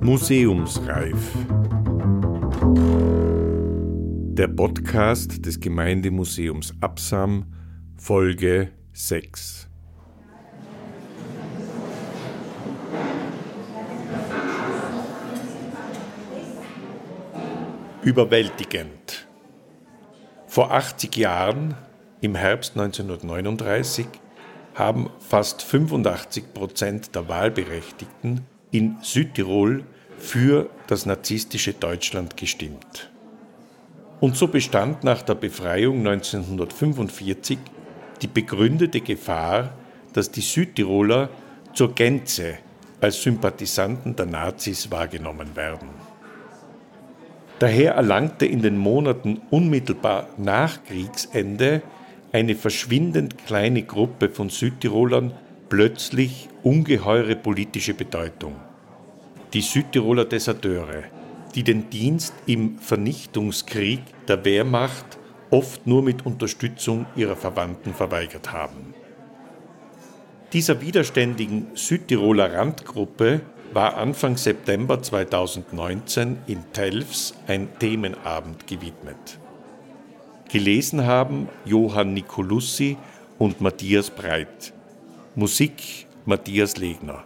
Museumsreif. Der Podcast des Gemeindemuseums Absam, Folge 6. Überwältigend. Vor 80 Jahren, im Herbst 1939, haben fast 85 Prozent der Wahlberechtigten in Südtirol für das narzisstische Deutschland gestimmt. Und so bestand nach der Befreiung 1945 die begründete Gefahr, dass die Südtiroler zur Gänze als Sympathisanten der Nazis wahrgenommen werden. Daher erlangte in den Monaten unmittelbar nach Kriegsende eine verschwindend kleine Gruppe von Südtirolern plötzlich ungeheure politische Bedeutung. Die Südtiroler Deserteure, die den Dienst im Vernichtungskrieg der Wehrmacht oft nur mit Unterstützung ihrer Verwandten verweigert haben. Dieser widerständigen Südtiroler Randgruppe war Anfang September 2019 in Telfs ein Themenabend gewidmet. Gelesen haben Johann Nicolussi und Matthias Breit. Musik Matthias Legner.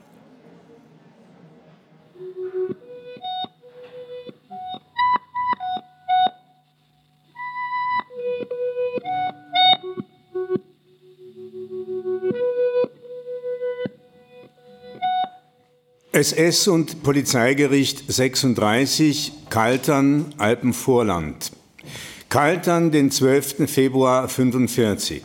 SS und Polizeigericht 36, Kaltern, Alpenvorland. Kaltern, den 12. Februar 45.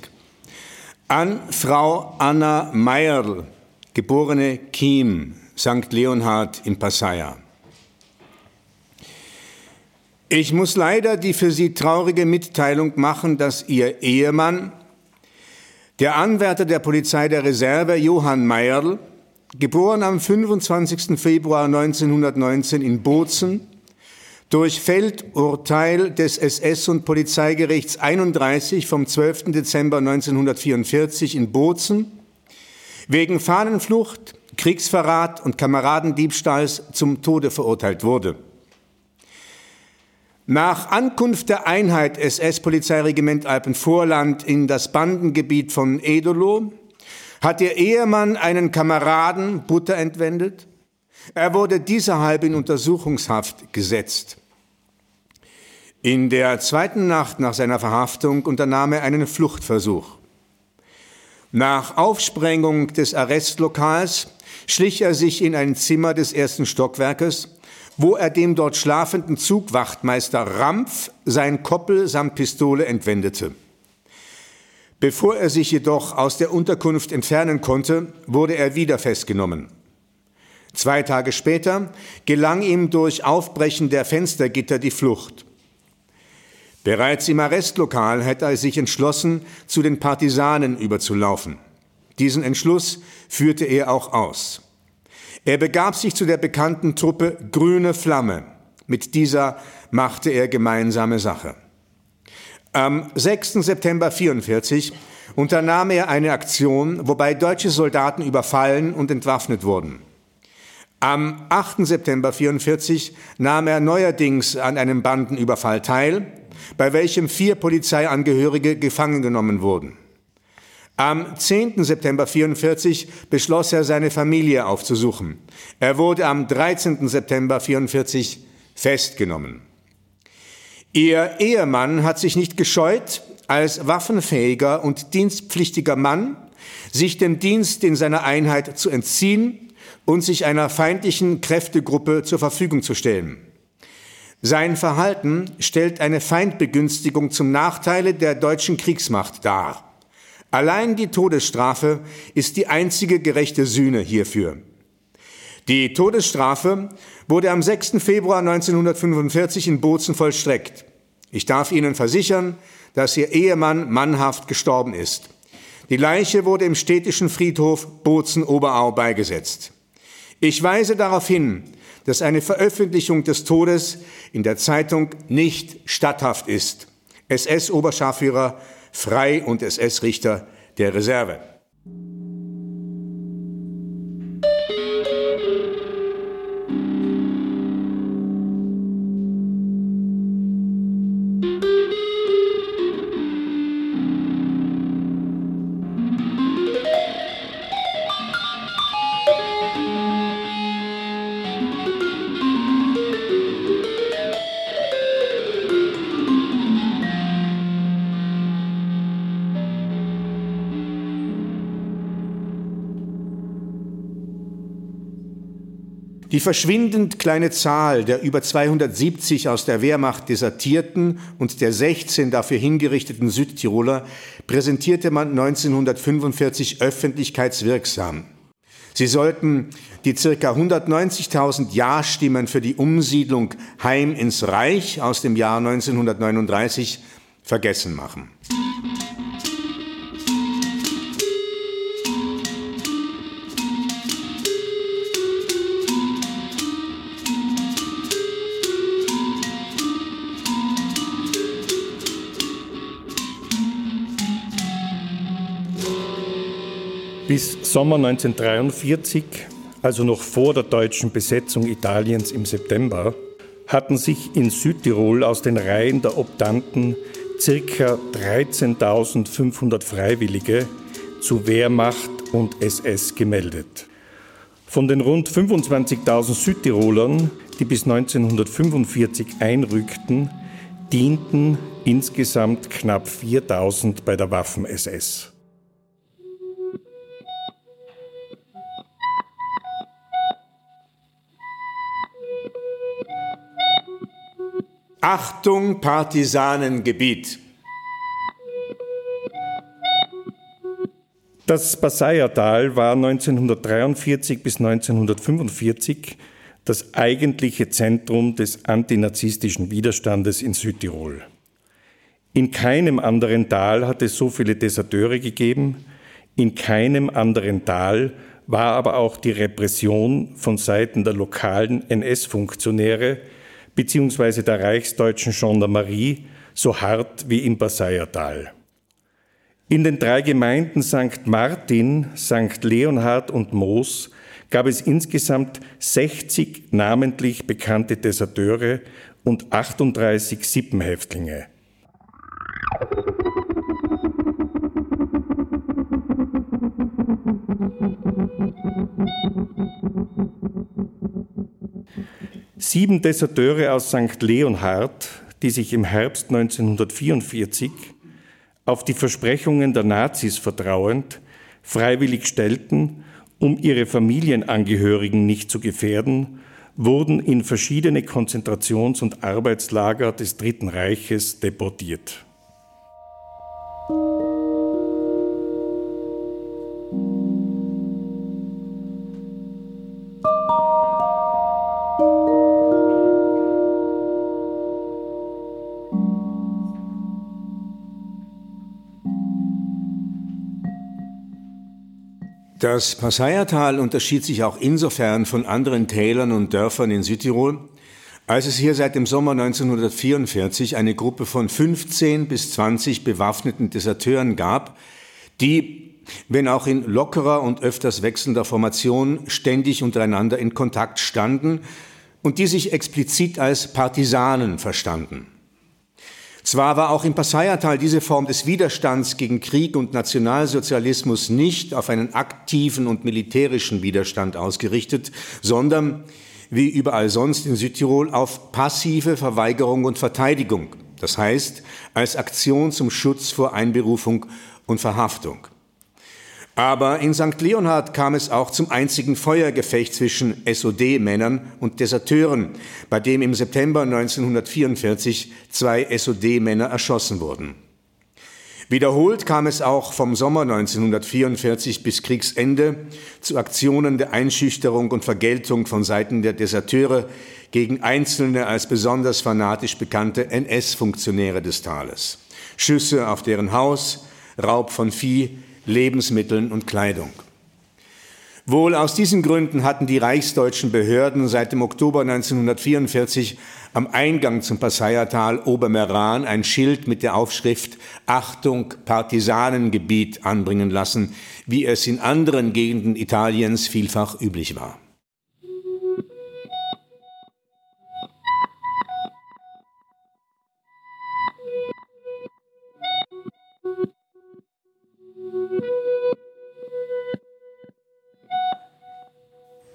An Frau Anna Meyerl, geborene Kiem, St. Leonhard in Passaya. Ich muss leider die für Sie traurige Mitteilung machen, dass Ihr Ehemann, der Anwärter der Polizei der Reserve Johann Meyerl, geboren am 25. Februar 1919 in Bozen, durch Feldurteil des SS- und Polizeigerichts 31 vom 12. Dezember 1944 in Bozen wegen Fahnenflucht, Kriegsverrat und Kameradendiebstahls zum Tode verurteilt wurde. Nach Ankunft der Einheit SS-Polizeiregiment Alpenvorland in das Bandengebiet von Edolo hat ihr Ehemann einen Kameraden Butter entwendet. Er wurde dieserhalb in Untersuchungshaft gesetzt. In der zweiten Nacht nach seiner Verhaftung unternahm er einen Fluchtversuch. Nach Aufsprengung des Arrestlokals schlich er sich in ein Zimmer des ersten Stockwerkes, wo er dem dort schlafenden Zugwachtmeister Rampf sein Koppel samt Pistole entwendete. Bevor er sich jedoch aus der Unterkunft entfernen konnte, wurde er wieder festgenommen. Zwei Tage später gelang ihm durch Aufbrechen der Fenstergitter die Flucht. Bereits im Arrestlokal hätte er sich entschlossen, zu den Partisanen überzulaufen. Diesen Entschluss führte er auch aus. Er begab sich zu der bekannten Truppe Grüne Flamme. Mit dieser machte er gemeinsame Sache. Am 6. September 1944 unternahm er eine Aktion, wobei deutsche Soldaten überfallen und entwaffnet wurden. Am 8. September 1944 nahm er neuerdings an einem Bandenüberfall teil, bei welchem vier Polizeiangehörige gefangen genommen wurden. Am 10. September 1944 beschloss er, seine Familie aufzusuchen. Er wurde am 13. September 1944 festgenommen. Ihr Ehemann hat sich nicht gescheut, als waffenfähiger und dienstpflichtiger Mann sich dem Dienst in seiner Einheit zu entziehen und sich einer feindlichen Kräftegruppe zur Verfügung zu stellen. Sein Verhalten stellt eine Feindbegünstigung zum Nachteile der deutschen Kriegsmacht dar. Allein die Todesstrafe ist die einzige gerechte Sühne hierfür. Die Todesstrafe wurde am 6. Februar 1945 in Bozen vollstreckt. Ich darf Ihnen versichern, dass Ihr Ehemann mannhaft gestorben ist. Die Leiche wurde im städtischen Friedhof Bozen-Oberau beigesetzt. Ich weise darauf hin, dass eine Veröffentlichung des Todes in der Zeitung nicht statthaft ist. SS-Oberscharführer Frei und SS-Richter der Reserve. Die verschwindend kleine Zahl der über 270 aus der Wehrmacht desertierten und der 16 dafür hingerichteten Südtiroler präsentierte man 1945 öffentlichkeitswirksam. Sie sollten die circa 190.000 Ja-Stimmen für die Umsiedlung heim ins Reich aus dem Jahr 1939 vergessen machen. Bis Sommer 1943, also noch vor der deutschen Besetzung Italiens im September, hatten sich in Südtirol aus den Reihen der Obdanten ca. 13.500 Freiwillige zu Wehrmacht und SS gemeldet. Von den rund 25.000 Südtirolern, die bis 1945 einrückten, dienten insgesamt knapp 4.000 bei der Waffen-SS. Achtung, Partisanengebiet. Das Basayertal war 1943 bis 1945 das eigentliche Zentrum des antinazistischen Widerstandes in Südtirol. In keinem anderen Tal hat es so viele Deserteure gegeben, in keinem anderen Tal war aber auch die Repression von Seiten der lokalen NS-Funktionäre bzw. der reichsdeutschen Gendarmerie so hart wie im Basayertal. In den drei Gemeinden St. Martin, St. Leonhard und Moos gab es insgesamt 60 namentlich bekannte Deserteure und 38 Sippenhäftlinge. Sieben Deserteure aus St. Leonhard, die sich im Herbst 1944 auf die Versprechungen der Nazis vertrauend freiwillig stellten, um ihre Familienangehörigen nicht zu gefährden, wurden in verschiedene Konzentrations- und Arbeitslager des Dritten Reiches deportiert. Das Passaiertal unterschied sich auch insofern von anderen Tälern und Dörfern in Südtirol, als es hier seit dem Sommer 1944 eine Gruppe von 15 bis 20 bewaffneten Deserteuren gab, die, wenn auch in lockerer und öfters wechselnder Formation, ständig untereinander in Kontakt standen und die sich explizit als Partisanen verstanden. Zwar war auch im Passaiertal diese Form des Widerstands gegen Krieg und Nationalsozialismus nicht auf einen aktiven und militärischen Widerstand ausgerichtet, sondern, wie überall sonst in Südtirol, auf passive Verweigerung und Verteidigung, das heißt als Aktion zum Schutz vor Einberufung und Verhaftung. Aber in St. Leonhard kam es auch zum einzigen Feuergefecht zwischen SOD-Männern und Deserteuren, bei dem im September 1944 zwei SOD-Männer erschossen wurden. Wiederholt kam es auch vom Sommer 1944 bis Kriegsende zu Aktionen der Einschüchterung und Vergeltung von Seiten der Deserteure gegen einzelne als besonders fanatisch bekannte NS-Funktionäre des Tales. Schüsse auf deren Haus, Raub von Vieh, Lebensmitteln und Kleidung. Wohl aus diesen Gründen hatten die reichsdeutschen Behörden seit dem Oktober 1944 am Eingang zum Passaiertal Obermeran ein Schild mit der Aufschrift Achtung Partisanengebiet anbringen lassen, wie es in anderen Gegenden Italiens vielfach üblich war.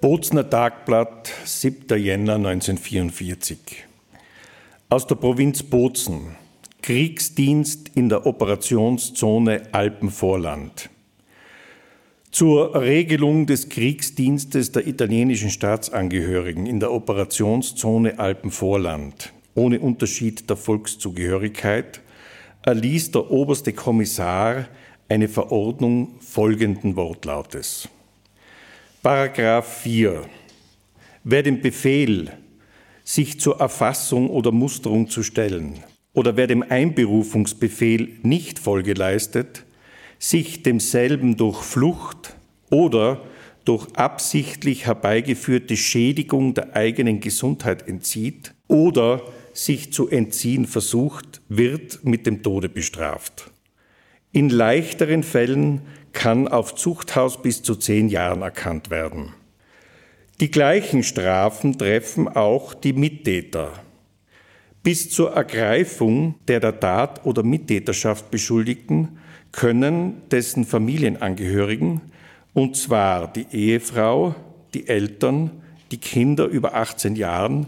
Bozner Tagblatt, 7. Jänner 1944. Aus der Provinz Bozen. Kriegsdienst in der Operationszone Alpenvorland. zur Regelung des Kriegsdienstes der italienischen Staatsangehörigen in der Operationszone Alpenvorland ohne Unterschied der Volkszugehörigkeit erließ der oberste Kommissar eine Verordnung folgenden Wortlautes. Paragraph 4. Wer den Befehl, sich zur Erfassung oder Musterung zu stellen, oder wer dem Einberufungsbefehl nicht Folge leistet, sich demselben durch Flucht oder durch absichtlich herbeigeführte Schädigung der eigenen Gesundheit entzieht oder sich zu entziehen versucht, wird mit dem Tode bestraft. In leichteren Fällen kann auf Zuchthaus bis zu zehn Jahren erkannt werden. Die gleichen Strafen treffen auch die Mittäter. Bis zur Ergreifung der der Tat oder Mittäterschaft Beschuldigten können dessen Familienangehörigen, und zwar die Ehefrau, die Eltern, die Kinder über 18 Jahren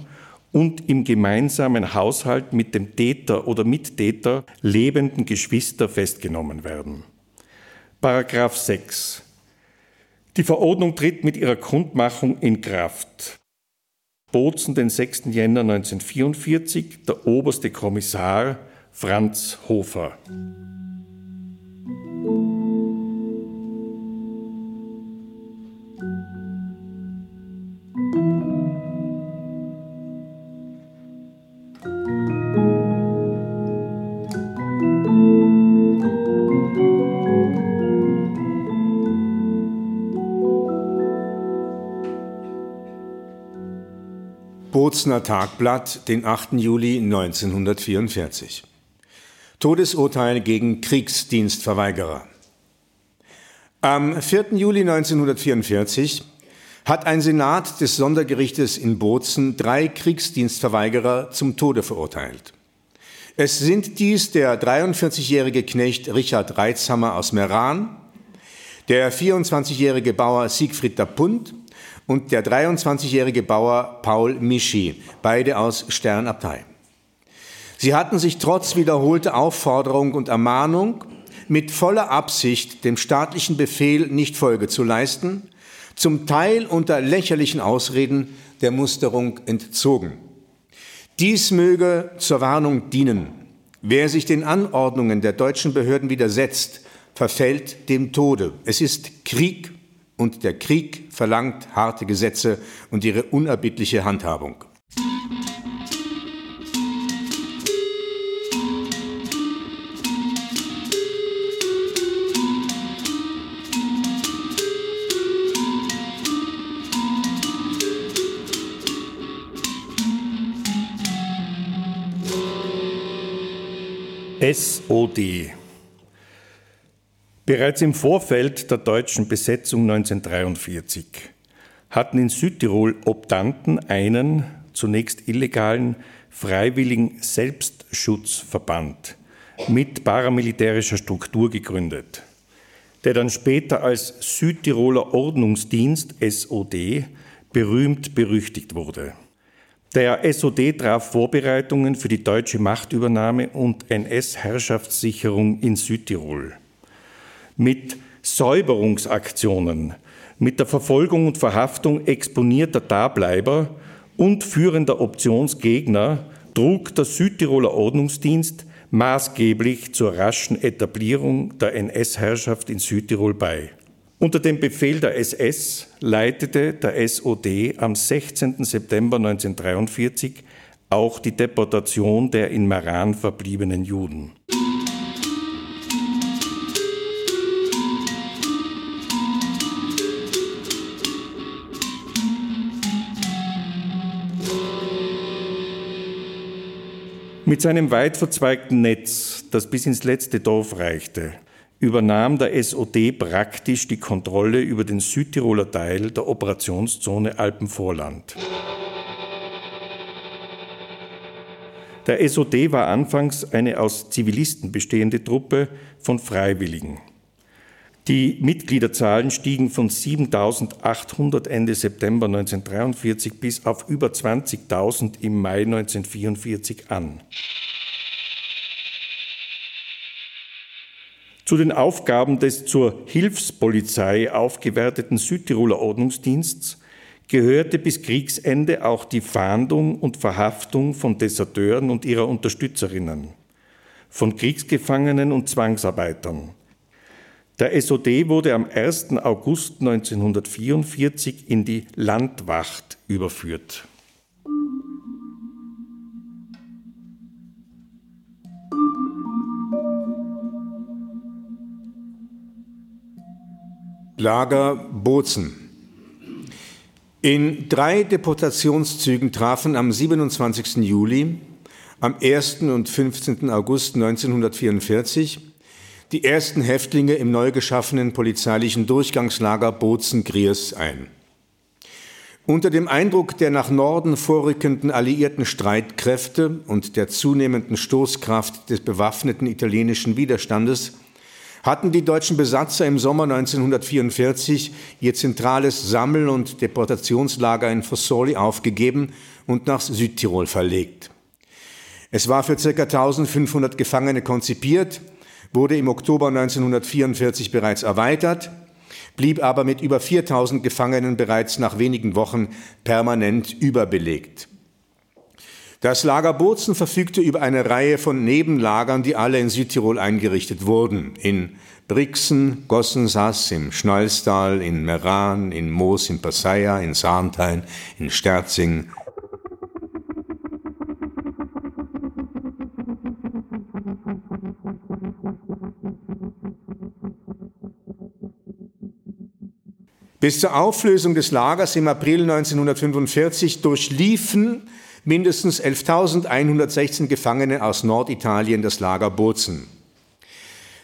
und im gemeinsamen Haushalt mit dem Täter oder Mittäter lebenden Geschwister festgenommen werden. Paragraph 6. Die Verordnung tritt mit ihrer Kundmachung in Kraft. Bozen, den 6. Jänner 1944, der oberste Kommissar Franz Hofer. Bozner Tagblatt, den 8. Juli 1944. Todesurteil gegen Kriegsdienstverweigerer. Am 4. Juli 1944 hat ein Senat des Sondergerichtes in Bozen drei Kriegsdienstverweigerer zum Tode verurteilt. Es sind dies der 43-jährige Knecht Richard Reitzhammer aus Meran, der 24-jährige Bauer Siegfried Dapunt und der 23-jährige Bauer Paul Mischi, beide aus Sternabtei. Sie hatten sich trotz wiederholter Aufforderung und Ermahnung mit voller Absicht, dem staatlichen Befehl nicht Folge zu leisten, zum Teil unter lächerlichen Ausreden der Musterung entzogen. Dies möge zur Warnung dienen. Wer sich den Anordnungen der deutschen Behörden widersetzt, verfällt dem Tode. Es ist Krieg und der Krieg verlangt harte Gesetze und ihre unerbittliche Handhabung. SOD Bereits im Vorfeld der deutschen Besetzung 1943 hatten in Südtirol Obdanten einen zunächst illegalen freiwilligen Selbstschutzverband mit paramilitärischer Struktur gegründet, der dann später als Südtiroler Ordnungsdienst SOD berühmt berüchtigt wurde. Der SOD traf Vorbereitungen für die deutsche Machtübernahme und NS-Herrschaftssicherung in Südtirol mit Säuberungsaktionen, mit der Verfolgung und Verhaftung exponierter Dableiber und führender Optionsgegner trug der Südtiroler Ordnungsdienst maßgeblich zur raschen Etablierung der NS-Herrschaft in Südtirol bei. Unter dem Befehl der SS leitete der SOD am 16. September 1943 auch die Deportation der in Meran verbliebenen Juden. Mit seinem weit verzweigten Netz, das bis ins letzte Dorf reichte, übernahm der SOD praktisch die Kontrolle über den Südtiroler Teil der Operationszone Alpenvorland. Der SOD war anfangs eine aus Zivilisten bestehende Truppe von Freiwilligen. Die Mitgliederzahlen stiegen von 7.800 Ende September 1943 bis auf über 20.000 im Mai 1944 an. Zu den Aufgaben des zur Hilfspolizei aufgewerteten Südtiroler Ordnungsdiensts gehörte bis Kriegsende auch die Fahndung und Verhaftung von Deserteuren und ihrer Unterstützerinnen, von Kriegsgefangenen und Zwangsarbeitern. Der SOD wurde am 1. August 1944 in die Landwacht überführt. Lager Bozen. In drei Deportationszügen trafen am 27. Juli, am 1. und 15. August 1944 die ersten Häftlinge im neu geschaffenen polizeilichen Durchgangslager Bozen-Griers ein. Unter dem Eindruck der nach Norden vorrückenden alliierten Streitkräfte und der zunehmenden Stoßkraft des bewaffneten italienischen Widerstandes hatten die deutschen Besatzer im Sommer 1944 ihr zentrales Sammel- und Deportationslager in Fossoli aufgegeben und nach Südtirol verlegt. Es war für ca. 1500 Gefangene konzipiert, wurde im Oktober 1944 bereits erweitert, blieb aber mit über 4000 Gefangenen bereits nach wenigen Wochen permanent überbelegt. Das Lager Bozen verfügte über eine Reihe von Nebenlagern, die alle in Südtirol eingerichtet wurden. In Brixen, Gossensass, im Schnalstal, in Meran, in Moos, in Passaia, in Sarntein, in Sterzing. Bis zur Auflösung des Lagers im April 1945 durchliefen mindestens 11.116 Gefangene aus Norditalien das Lager Bozen.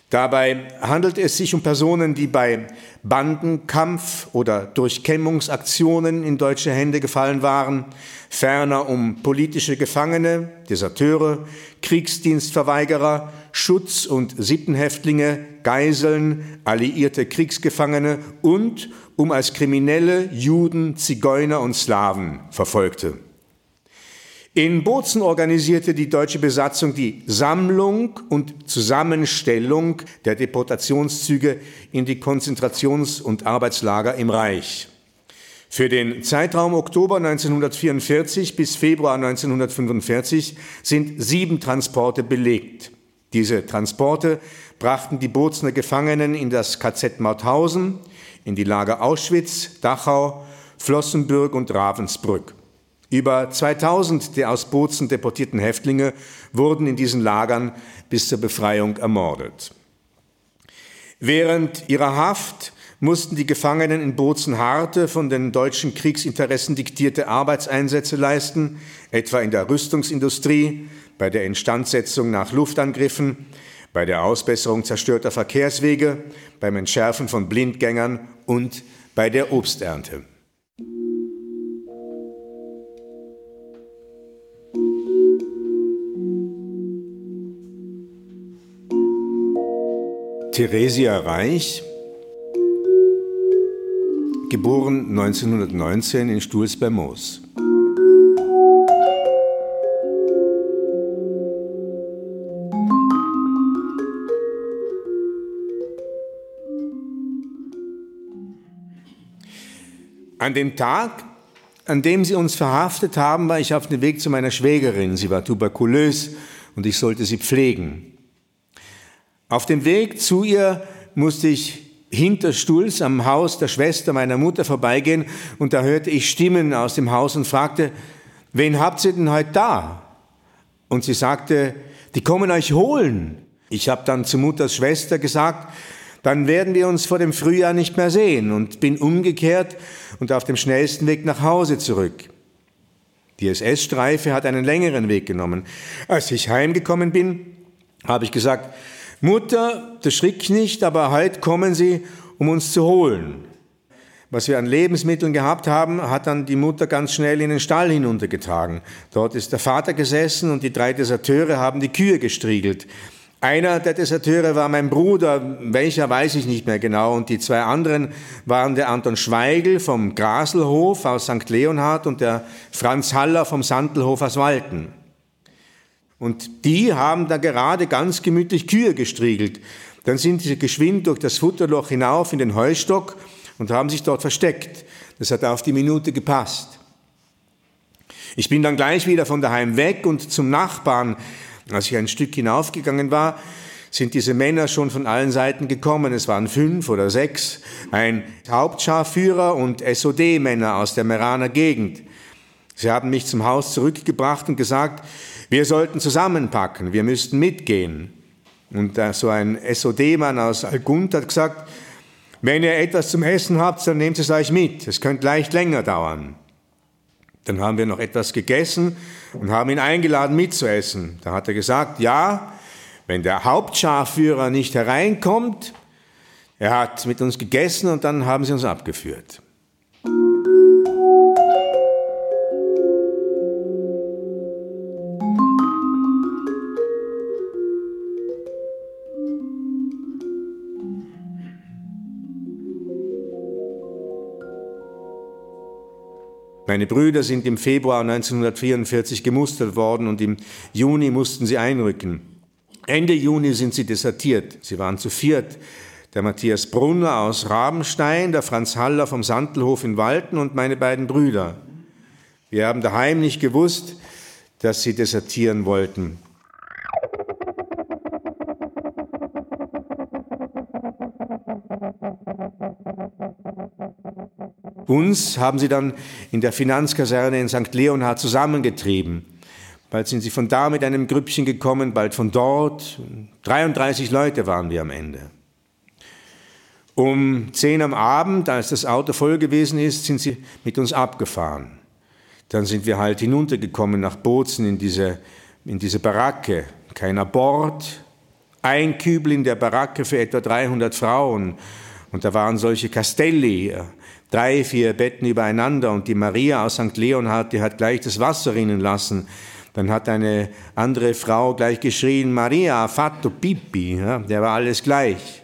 Dabei handelt es sich um Personen, die bei Bandenkampf oder Durchkämmungsaktionen in deutsche Hände gefallen waren, ferner um politische Gefangene, Deserteure, Kriegsdienstverweigerer, Schutz- und Sittenhäftlinge, Geiseln, alliierte Kriegsgefangene und um als Kriminelle Juden, Zigeuner und Slawen Verfolgte. In Bozen organisierte die deutsche Besatzung die Sammlung und Zusammenstellung der Deportationszüge in die Konzentrations- und Arbeitslager im Reich. Für den Zeitraum Oktober 1944 bis Februar 1945 sind sieben Transporte belegt. Diese Transporte brachten die Bozener Gefangenen in das KZ Mauthausen, in die Lager Auschwitz, Dachau, Flossenbürg und Ravensbrück. Über 2000 der aus Bozen deportierten Häftlinge wurden in diesen Lagern bis zur Befreiung ermordet. Während ihrer Haft mussten die Gefangenen in Bozen harte, von den deutschen Kriegsinteressen diktierte Arbeitseinsätze leisten, etwa in der Rüstungsindustrie, bei der Instandsetzung nach Luftangriffen, bei der Ausbesserung zerstörter Verkehrswege, beim Entschärfen von Blindgängern und bei der Obsternte. Theresia Reich, geboren 1919 in Stuhls bei Moos. An dem Tag, an dem sie uns verhaftet haben, war ich auf dem Weg zu meiner Schwägerin. Sie war tuberkulös und ich sollte sie pflegen. Auf dem Weg zu ihr musste ich hinter Stuhls am Haus der Schwester meiner Mutter vorbeigehen und da hörte ich Stimmen aus dem Haus und fragte, wen habt ihr denn heute da? Und sie sagte, die kommen euch holen. Ich habe dann zu Mutters Schwester gesagt, dann werden wir uns vor dem Frühjahr nicht mehr sehen und bin umgekehrt und auf dem schnellsten Weg nach Hause zurück. Die SS-Streife hat einen längeren Weg genommen. Als ich heimgekommen bin, habe ich gesagt, Mutter, der Schrick nicht, aber heute kommen sie, um uns zu holen. Was wir an Lebensmitteln gehabt haben, hat dann die Mutter ganz schnell in den Stall hinuntergetragen. Dort ist der Vater gesessen und die drei Deserteure haben die Kühe gestriegelt. Einer der Deserteure war mein Bruder, welcher weiß ich nicht mehr genau, und die zwei anderen waren der Anton Schweigel vom Graselhof aus St. Leonhard und der Franz Haller vom Sandelhof aus Walten. Und die haben da gerade ganz gemütlich Kühe gestriegelt. Dann sind sie geschwind durch das Futterloch hinauf in den Heustock und haben sich dort versteckt. Das hat auf die Minute gepasst. Ich bin dann gleich wieder von daheim weg und zum Nachbarn, als ich ein Stück hinaufgegangen war, sind diese Männer schon von allen Seiten gekommen. Es waren fünf oder sechs, ein Hauptscharführer und SOD-Männer aus der Meraner Gegend. Sie haben mich zum Haus zurückgebracht und gesagt, wir sollten zusammenpacken, wir müssten mitgehen. Und so ein SOD-Mann aus Algund hat gesagt, wenn ihr etwas zum Essen habt, dann nehmt es euch mit. Es könnte leicht länger dauern. Dann haben wir noch etwas gegessen und haben ihn eingeladen mitzuessen. Da hat er gesagt, ja, wenn der Hauptscharführer nicht hereinkommt, er hat mit uns gegessen und dann haben sie uns abgeführt. Meine Brüder sind im Februar 1944 gemustert worden und im Juni mussten sie einrücken. Ende Juni sind sie desertiert. Sie waren zu viert. Der Matthias Brunner aus Rabenstein, der Franz Haller vom Sandelhof in Walten und meine beiden Brüder. Wir haben daheim nicht gewusst, dass sie desertieren wollten. Uns haben sie dann in der Finanzkaserne in St. Leonhard zusammengetrieben. Bald sind sie von da mit einem Grüppchen gekommen, bald von dort. 33 Leute waren wir am Ende. Um 10 am Abend, als das Auto voll gewesen ist, sind sie mit uns abgefahren. Dann sind wir halt hinuntergekommen nach Bozen in diese, in diese Baracke. Keiner Bord, ein Kübel in der Baracke für etwa 300 Frauen. Und da waren solche Castelli, drei, vier Betten übereinander und die Maria aus St. Leonhard, die hat gleich das Wasser rinnen lassen. Dann hat eine andere Frau gleich geschrien, Maria, fatto pipi, ja, der war alles gleich.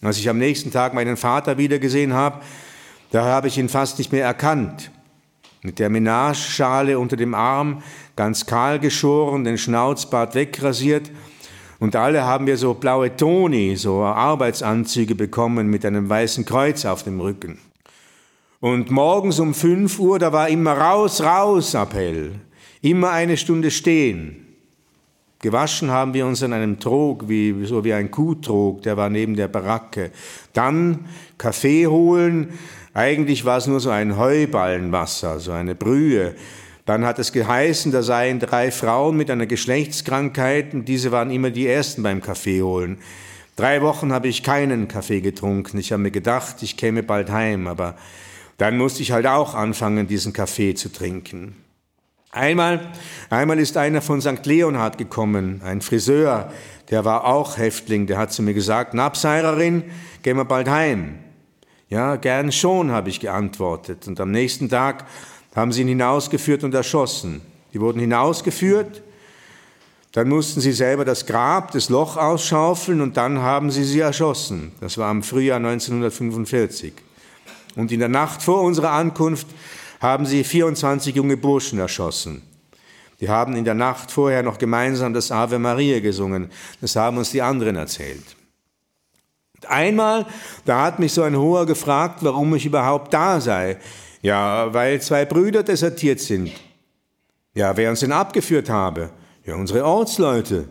Als ich am nächsten Tag meinen Vater wiedergesehen habe, da habe ich ihn fast nicht mehr erkannt. Mit der Menageschale unter dem Arm, ganz kahl geschoren, den Schnauzbart wegrasiert. Und alle haben wir so blaue Toni, so Arbeitsanzüge bekommen mit einem weißen Kreuz auf dem Rücken. Und morgens um 5 Uhr, da war immer raus, raus Appell. Immer eine Stunde stehen. Gewaschen haben wir uns an einem Trog, wie, so wie ein Kuhtrog, der war neben der Baracke. Dann Kaffee holen. Eigentlich war es nur so ein Heuballenwasser, so eine Brühe. Dann hat es geheißen, da seien drei Frauen mit einer Geschlechtskrankheit und diese waren immer die ersten beim Kaffee holen. Drei Wochen habe ich keinen Kaffee getrunken. Ich habe mir gedacht, ich käme bald heim, aber dann musste ich halt auch anfangen, diesen Kaffee zu trinken. Einmal, einmal ist einer von St. Leonhard gekommen, ein Friseur, der war auch Häftling, der hat zu mir gesagt, Nabseirerin, gehen wir bald heim. Ja, gern schon, habe ich geantwortet. Und am nächsten Tag haben sie ihn hinausgeführt und erschossen. Die wurden hinausgeführt, dann mussten sie selber das Grab, das Loch ausschaufeln und dann haben sie sie erschossen. Das war im Frühjahr 1945. Und in der Nacht vor unserer Ankunft haben sie 24 junge Burschen erschossen. Die haben in der Nacht vorher noch gemeinsam das Ave Maria gesungen. Das haben uns die anderen erzählt. Und einmal, da hat mich so ein Hoher gefragt, warum ich überhaupt da sei. Ja, weil zwei Brüder desertiert sind. Ja, wer uns denn abgeführt habe? Ja, unsere Ortsleute.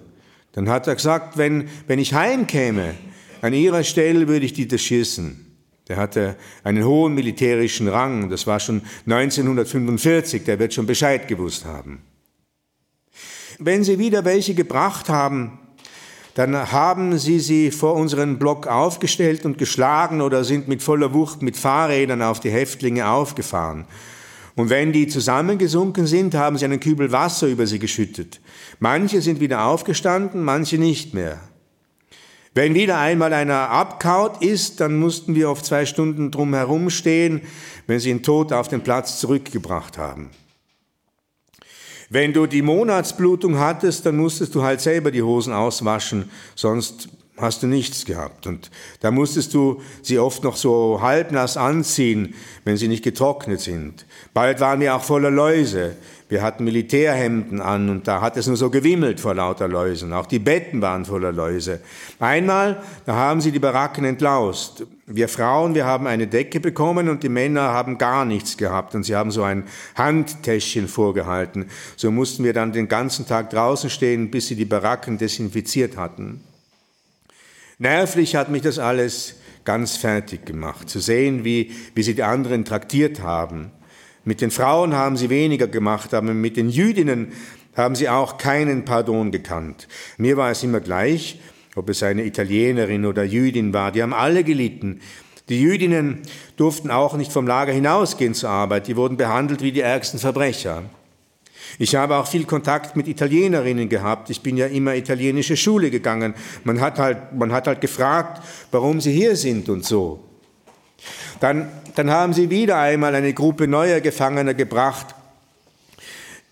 Dann hat er gesagt, wenn, wenn ich heimkäme, an ihrer Stelle würde ich die erschießen. Der hatte einen hohen militärischen Rang, das war schon 1945, der wird schon Bescheid gewusst haben. Wenn Sie wieder welche gebracht haben, dann haben Sie sie vor unseren Block aufgestellt und geschlagen oder sind mit voller Wucht mit Fahrrädern auf die Häftlinge aufgefahren. Und wenn die zusammengesunken sind, haben sie einen Kübel Wasser über sie geschüttet. Manche sind wieder aufgestanden, manche nicht mehr. Wenn wieder einmal einer abkaut ist, dann mussten wir auf zwei Stunden drum herumstehen, wenn sie ihn tot auf den Platz zurückgebracht haben. Wenn du die Monatsblutung hattest, dann musstest du halt selber die Hosen auswaschen, sonst hast du nichts gehabt. Und da musstest du sie oft noch so halbnass anziehen, wenn sie nicht getrocknet sind. Bald waren wir auch voller Läuse. Wir hatten Militärhemden an und da hat es nur so gewimmelt vor lauter Läusen. Auch die Betten waren voller Läuse. Einmal, da haben sie die Baracken entlaust. Wir Frauen, wir haben eine Decke bekommen und die Männer haben gar nichts gehabt und sie haben so ein Handtäschchen vorgehalten. So mussten wir dann den ganzen Tag draußen stehen, bis sie die Baracken desinfiziert hatten. Nervlich hat mich das alles ganz fertig gemacht, zu sehen, wie, wie sie die anderen traktiert haben. Mit den Frauen haben sie weniger gemacht, aber mit den Jüdinnen haben sie auch keinen Pardon gekannt. Mir war es immer gleich, ob es eine Italienerin oder Jüdin war, die haben alle gelitten. Die Jüdinnen durften auch nicht vom Lager hinausgehen zur Arbeit, die wurden behandelt wie die ärgsten Verbrecher. Ich habe auch viel Kontakt mit Italienerinnen gehabt. Ich bin ja immer italienische Schule gegangen. Man hat halt, man hat halt gefragt, warum sie hier sind und so. Dann, dann haben sie wieder einmal eine Gruppe neuer Gefangener gebracht.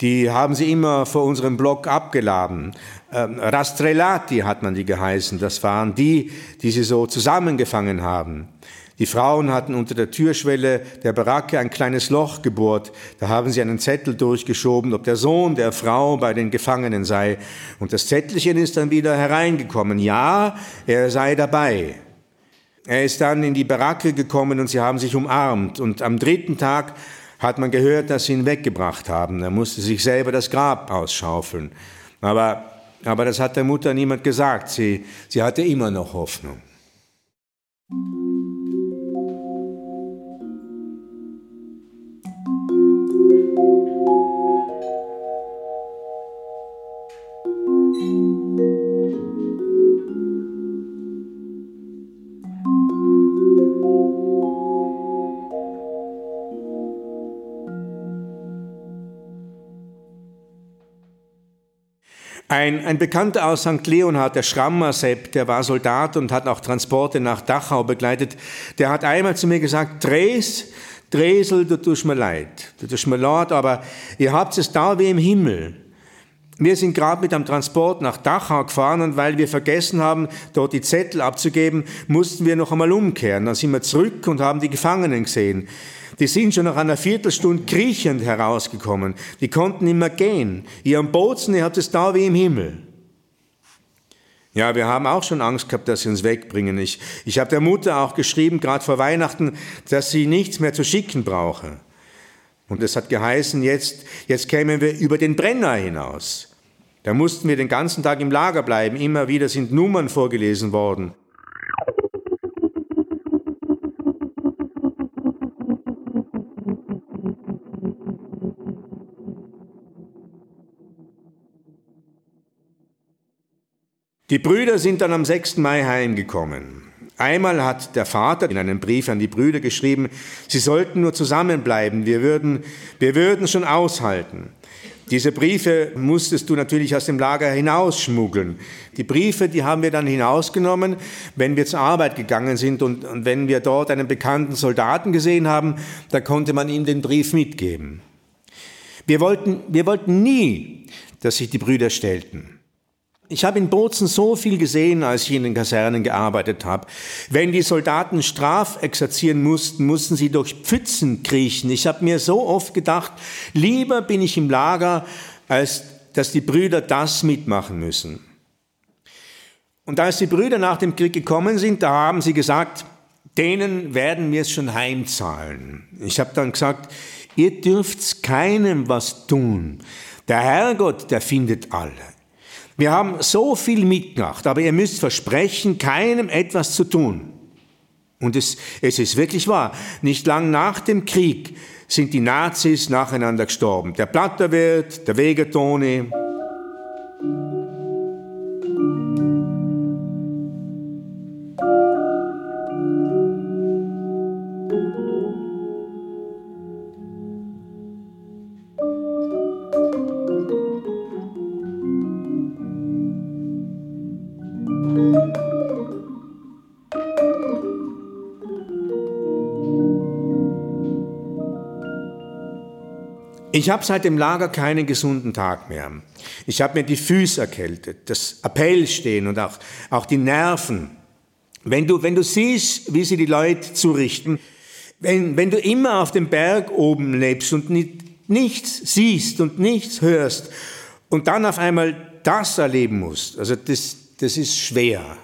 Die haben sie immer vor unserem Block abgeladen. Ähm, Rastrellati hat man die geheißen. Das waren die, die sie so zusammengefangen haben. Die Frauen hatten unter der Türschwelle der Baracke ein kleines Loch gebohrt. Da haben sie einen Zettel durchgeschoben, ob der Sohn der Frau bei den Gefangenen sei. Und das Zettelchen ist dann wieder hereingekommen. Ja, er sei dabei. Er ist dann in die Baracke gekommen und sie haben sich umarmt. Und am dritten Tag hat man gehört, dass sie ihn weggebracht haben. Er musste sich selber das Grab ausschaufeln. Aber, aber das hat der Mutter niemand gesagt. Sie, sie hatte immer noch Hoffnung. Ein, ein Bekannter aus St. Leonhard, der Schrammer Sepp, der war Soldat und hat auch Transporte nach Dachau begleitet, der hat einmal zu mir gesagt, Dres, Dresel, du tust mir leid, du tust mir leid, aber ihr habt es da wie im Himmel. Wir sind gerade mit einem Transport nach Dachau gefahren und weil wir vergessen haben, dort die Zettel abzugeben, mussten wir noch einmal umkehren. Dann sind wir zurück und haben die Gefangenen gesehen. Die sind schon nach einer Viertelstunde kriechend herausgekommen. Die konnten nicht mehr gehen. Ihr am Bozen, ihr habt es da wie im Himmel. Ja, wir haben auch schon Angst gehabt, dass sie uns wegbringen. Ich, ich habe der Mutter auch geschrieben, gerade vor Weihnachten, dass sie nichts mehr zu schicken brauche. Und es hat geheißen, jetzt, jetzt kämen wir über den Brenner hinaus. Da mussten wir den ganzen Tag im Lager bleiben. Immer wieder sind Nummern vorgelesen worden. Die Brüder sind dann am 6. Mai heimgekommen. Einmal hat der Vater in einem Brief an die Brüder geschrieben, sie sollten nur zusammenbleiben, wir würden, wir würden schon aushalten. Diese Briefe musstest du natürlich aus dem Lager hinausschmuggeln. Die Briefe, die haben wir dann hinausgenommen, wenn wir zur Arbeit gegangen sind und, und wenn wir dort einen bekannten Soldaten gesehen haben, da konnte man ihm den Brief mitgeben. Wir wollten, wir wollten nie, dass sich die Brüder stellten. Ich habe in Bozen so viel gesehen, als ich in den Kasernen gearbeitet habe. Wenn die Soldaten strafexerzieren mussten, mussten sie durch Pfützen kriechen. Ich habe mir so oft gedacht, lieber bin ich im Lager, als dass die Brüder das mitmachen müssen. Und als die Brüder nach dem Krieg gekommen sind, da haben sie gesagt, denen werden wir es schon heimzahlen. Ich habe dann gesagt, ihr dürft keinem was tun. Der Herrgott, der findet alle. Wir haben so viel mitgemacht, aber ihr müsst versprechen, keinem etwas zu tun. Und es, es ist wirklich wahr. Nicht lang nach dem Krieg sind die Nazis nacheinander gestorben. Der Platterwirt, der Wegetoni, Ich habe seit dem Lager keinen gesunden Tag mehr. Ich habe mir die Füße erkältet, das Appellstehen und auch, auch die Nerven. Wenn du, wenn du siehst, wie sie die Leute zurichten, wenn, wenn du immer auf dem Berg oben lebst und nicht, nichts siehst und nichts hörst und dann auf einmal das erleben musst, also das, das ist schwer.